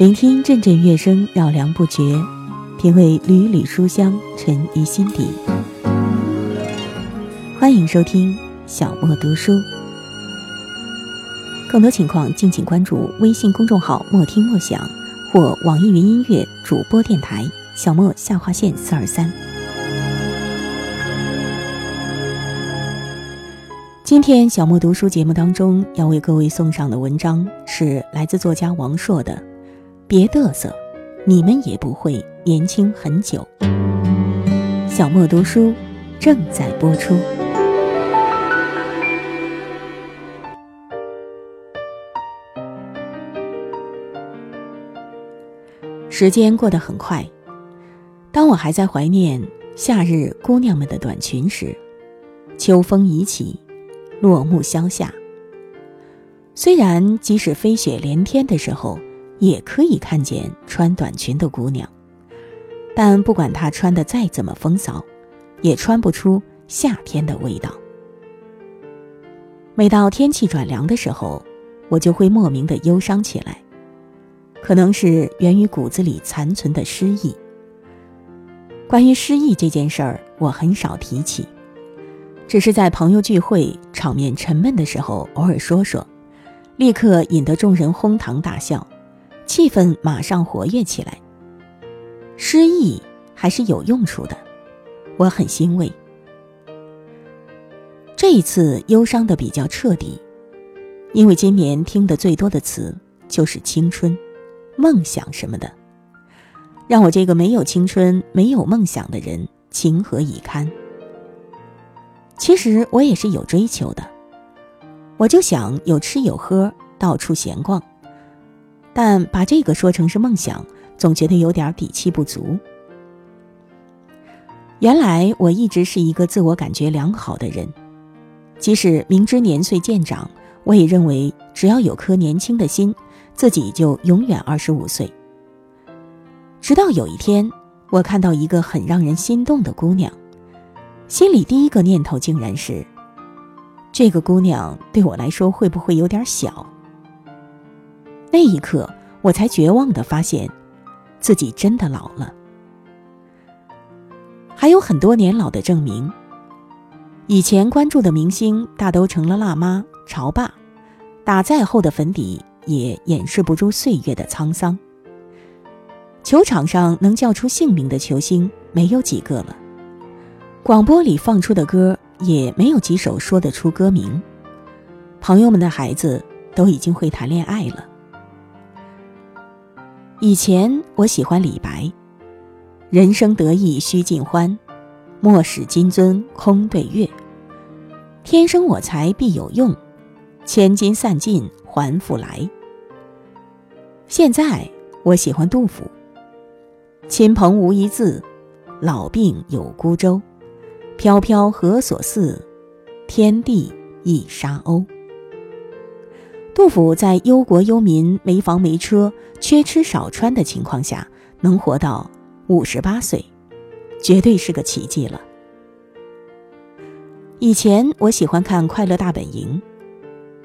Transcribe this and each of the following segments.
聆听阵阵乐声，绕梁不绝；品味缕缕书香，沉于心底。欢迎收听小莫读书，更多情况敬请关注微信公众号“莫听莫想”或网易云音乐主播电台“小莫下划线四二三”。今天小莫读书节目当中要为各位送上的文章是来自作家王朔的。别嘚瑟，你们也不会年轻很久。小莫读书正在播出。时间过得很快，当我还在怀念夏日姑娘们的短裙时，秋风已起，落木萧下。虽然即使飞雪连天的时候。也可以看见穿短裙的姑娘，但不管她穿的再怎么风骚，也穿不出夏天的味道。每到天气转凉的时候，我就会莫名的忧伤起来，可能是源于骨子里残存的失意。关于失意这件事儿，我很少提起，只是在朋友聚会场面沉闷的时候偶尔说说，立刻引得众人哄堂大笑。气氛马上活跃起来。失意还是有用处的，我很欣慰。这一次忧伤的比较彻底，因为今年听的最多的词就是青春、梦想什么的，让我这个没有青春、没有梦想的人情何以堪？其实我也是有追求的，我就想有吃有喝，到处闲逛。但把这个说成是梦想，总觉得有点底气不足。原来我一直是一个自我感觉良好的人，即使明知年岁渐长，我也认为只要有颗年轻的心，自己就永远二十五岁。直到有一天，我看到一个很让人心动的姑娘，心里第一个念头竟然是：这个姑娘对我来说会不会有点小？那一刻，我才绝望的发现，自己真的老了。还有很多年老的证明。以前关注的明星大都成了辣妈、潮爸，打再厚的粉底也掩饰不住岁月的沧桑。球场上能叫出姓名的球星没有几个了，广播里放出的歌也没有几首说得出歌名。朋友们的孩子都已经会谈恋爱了。以前我喜欢李白，“人生得意须尽欢，莫使金樽空对月。天生我材必有用，千金散尽还复来。”现在我喜欢杜甫，“亲朋无一字，老病有孤舟。飘飘何所似，天地一沙鸥。”杜甫在忧国忧民、没房没车、缺吃少穿的情况下，能活到五十八岁，绝对是个奇迹了。以前我喜欢看《快乐大本营》，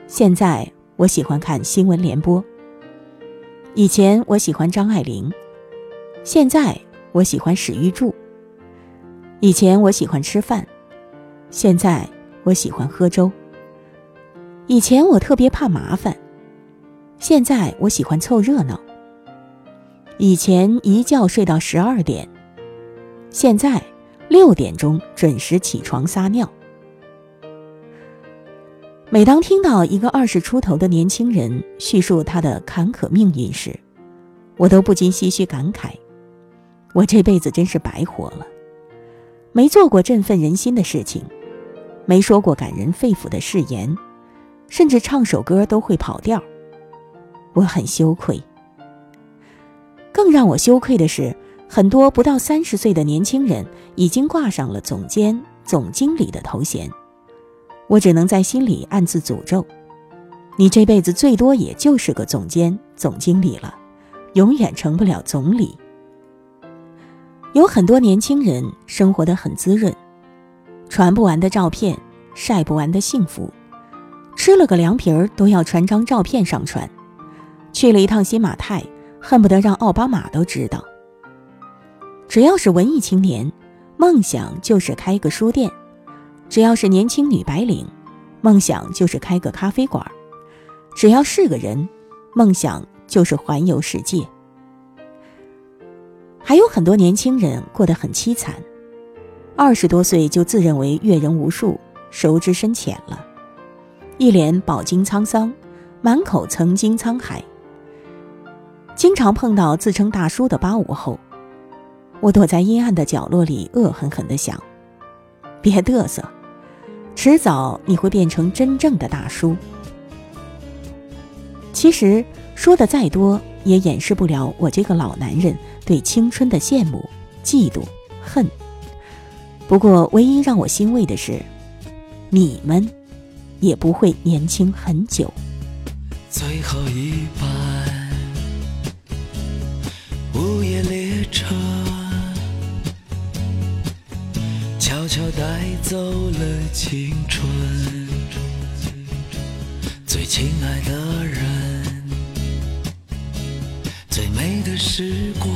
现在我喜欢看《新闻联播》。以前我喜欢张爱玲，现在我喜欢史玉柱。以前我喜欢吃饭，现在我喜欢喝粥。以前我特别怕麻烦，现在我喜欢凑热闹。以前一觉睡到十二点，现在六点钟准时起床撒尿。每当听到一个二十出头的年轻人叙述他的坎坷命运时，我都不禁唏嘘感慨：我这辈子真是白活了，没做过振奋人心的事情，没说过感人肺腑的誓言。甚至唱首歌都会跑调，我很羞愧。更让我羞愧的是，很多不到三十岁的年轻人已经挂上了总监、总经理的头衔，我只能在心里暗自诅咒：你这辈子最多也就是个总监、总经理了，永远成不了总理。有很多年轻人生活的很滋润，传不完的照片，晒不完的幸福。吃了个凉皮儿都要传张照片上传，去了一趟新马泰，恨不得让奥巴马都知道。只要是文艺青年，梦想就是开个书店；只要是年轻女白领，梦想就是开个咖啡馆；只要是个人，梦想就是环游世界。还有很多年轻人过得很凄惨，二十多岁就自认为阅人无数、熟知深浅了，一脸饱经沧桑，满口曾经沧海。经常碰到自称大叔的八五后。我躲在阴暗的角落里，恶狠狠地想：“别嘚瑟，迟早你会变成真正的大叔。”其实说的再多，也掩饰不了我这个老男人对青春的羡慕、嫉妒、恨。不过，唯一让我欣慰的是，你们也不会年轻很久。最后一班午夜列车。悄悄带走了青春，最亲爱的人，最美的时光，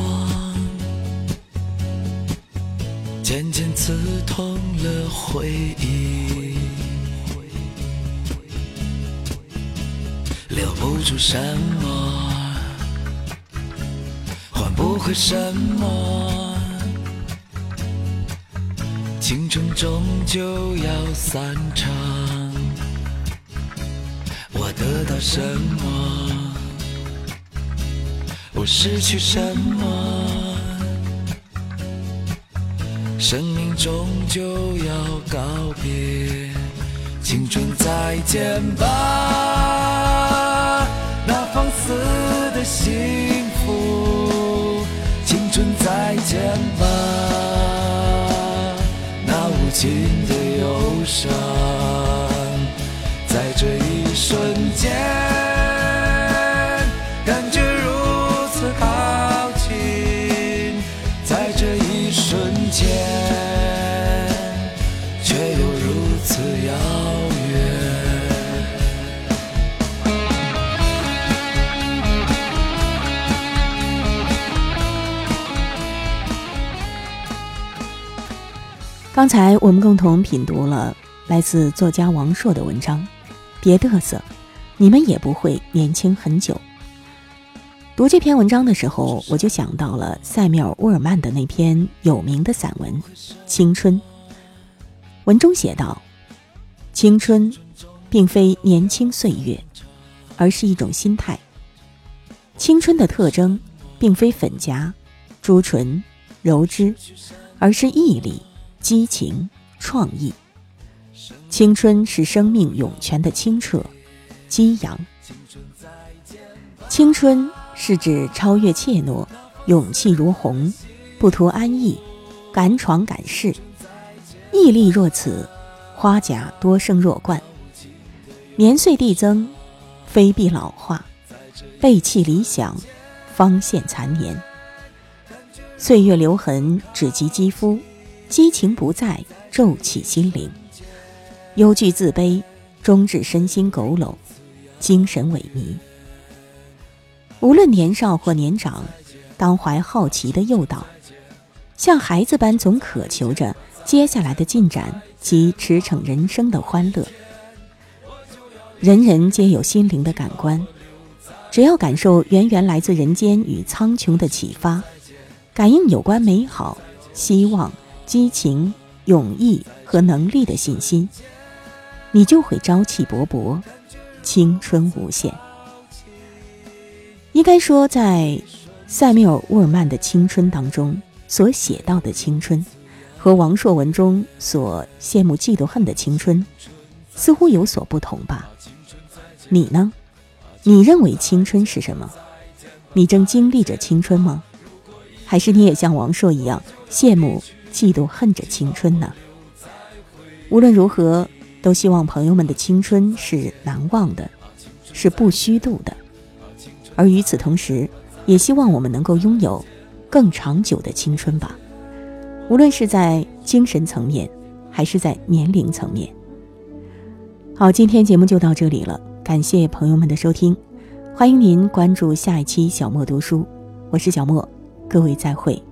渐渐刺痛了回忆，留不住什么，换不回什么。青春终究要散场，我得到什么？我失去什么？生命终究要告别，青春再见吧，那放肆的幸福。青春再见吧。那无尽的忧伤，在这一瞬间，刚才我们共同品读了来自作家王朔的文章，别嘚瑟，你们也不会年轻很久。读这篇文章的时候，我就想到了塞缪尔·沃尔曼的那篇有名的散文《青春》。文中写道：“青春，并非年轻岁月，而是一种心态。青春的特征，并非粉颊、朱唇、柔脂，而是毅力。”激情、创意，青春是生命涌泉的清澈、激扬。青春是指超越怯懦，勇气如虹，不图安逸，敢闯敢试。毅力若此，花甲多生若冠。年岁递增，非必老化，背弃理想，方现残年。岁月留痕，只及肌肤。激情不在，骤起心灵；忧惧自卑，终致身心佝偻，精神萎靡。无论年少或年长，当怀好奇的诱导，像孩子般总渴求着接下来的进展及驰骋人生的欢乐。人人皆有心灵的感官，只要感受源源来自人间与苍穹的启发，感应有关美好、希望。激情、勇毅和能力的信心，你就会朝气勃勃，青春无限。应该说，在塞缪尔·沃尔曼的青春当中所写到的青春，和王朔文中所羡慕、嫉妒、恨的青春，似乎有所不同吧？你呢？你认为青春是什么？你正经历着青春吗？还是你也像王朔一样羡慕？嫉妒恨着青春呢。无论如何，都希望朋友们的青春是难忘的，是不虚度的。而与此同时，也希望我们能够拥有更长久的青春吧。无论是在精神层面，还是在年龄层面。好，今天节目就到这里了，感谢朋友们的收听，欢迎您关注下一期小莫读书。我是小莫，各位再会。